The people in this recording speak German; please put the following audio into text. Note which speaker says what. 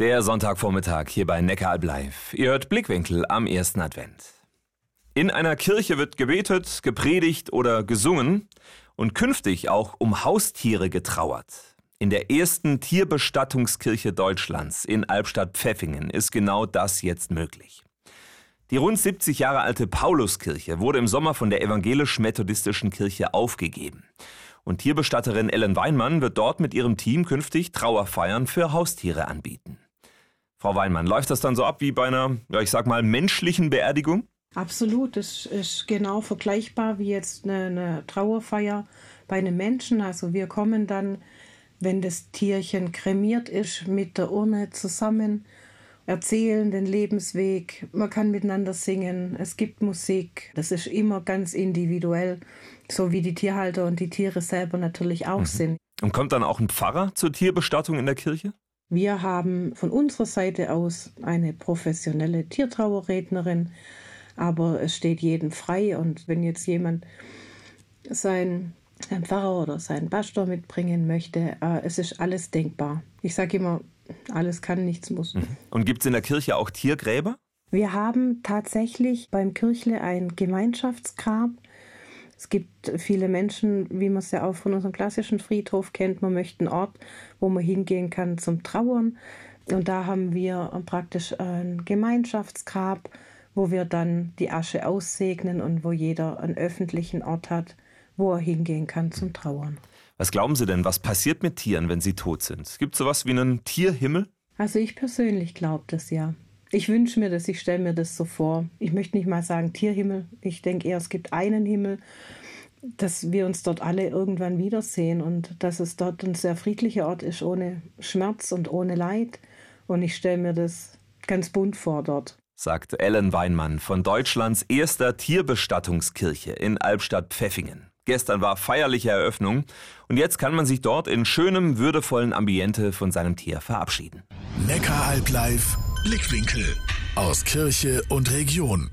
Speaker 1: Der Sonntagvormittag hier bei Neckaralb Live. Ihr hört Blickwinkel am ersten Advent. In einer Kirche wird gebetet, gepredigt oder gesungen und künftig auch um Haustiere getrauert. In der ersten Tierbestattungskirche Deutschlands in Albstadt-Pfeffingen ist genau das jetzt möglich. Die rund 70 Jahre alte Pauluskirche wurde im Sommer von der evangelisch-methodistischen Kirche aufgegeben. Und Tierbestatterin Ellen Weinmann wird dort mit ihrem Team künftig Trauerfeiern für Haustiere anbieten. Frau Weinmann, läuft das dann so ab wie bei einer, ja, ich sag mal, menschlichen Beerdigung?
Speaker 2: Absolut, es ist genau vergleichbar wie jetzt eine, eine Trauerfeier bei einem Menschen. Also wir kommen dann, wenn das Tierchen kremiert ist, mit der Urne zusammen, erzählen den Lebensweg, man kann miteinander singen, es gibt Musik. Das ist immer ganz individuell, so wie die Tierhalter und die Tiere selber natürlich auch mhm. sind.
Speaker 1: Und kommt dann auch ein Pfarrer zur Tierbestattung in der Kirche?
Speaker 2: Wir haben von unserer Seite aus eine professionelle Tiertrauerrednerin, aber es steht jedem frei und wenn jetzt jemand sein ein Pfarrer oder seinen Pastor mitbringen möchte, äh, es ist alles denkbar. Ich sage immer, alles kann, nichts muss. Mhm.
Speaker 1: Und gibt es in der Kirche auch Tiergräber?
Speaker 2: Wir haben tatsächlich beim Kirchle ein Gemeinschaftsgrab. Es gibt viele Menschen, wie man es ja auch von unserem klassischen Friedhof kennt, man möchte einen Ort, wo man hingehen kann zum Trauern. Und da haben wir praktisch ein Gemeinschaftsgrab, wo wir dann die Asche aussegnen und wo jeder einen öffentlichen Ort hat, wo er hingehen kann zum Trauern.
Speaker 1: Was glauben Sie denn, was passiert mit Tieren, wenn sie tot sind? Gibt es sowas wie einen Tierhimmel?
Speaker 2: Also ich persönlich glaube das ja. Ich wünsche mir das, ich stelle mir das so vor. Ich möchte nicht mal sagen Tierhimmel. Ich denke eher, es gibt einen Himmel, dass wir uns dort alle irgendwann wiedersehen und dass es dort ein sehr friedlicher Ort ist, ohne Schmerz und ohne Leid. Und ich stelle mir das ganz bunt vor dort.
Speaker 1: Sagt Ellen Weinmann von Deutschlands erster Tierbestattungskirche in Albstadt-Pfeffingen. Gestern war feierliche Eröffnung und jetzt kann man sich dort in schönem, würdevollen Ambiente von seinem Tier verabschieden.
Speaker 3: Neckaralb live Blickwinkel aus Kirche und Region.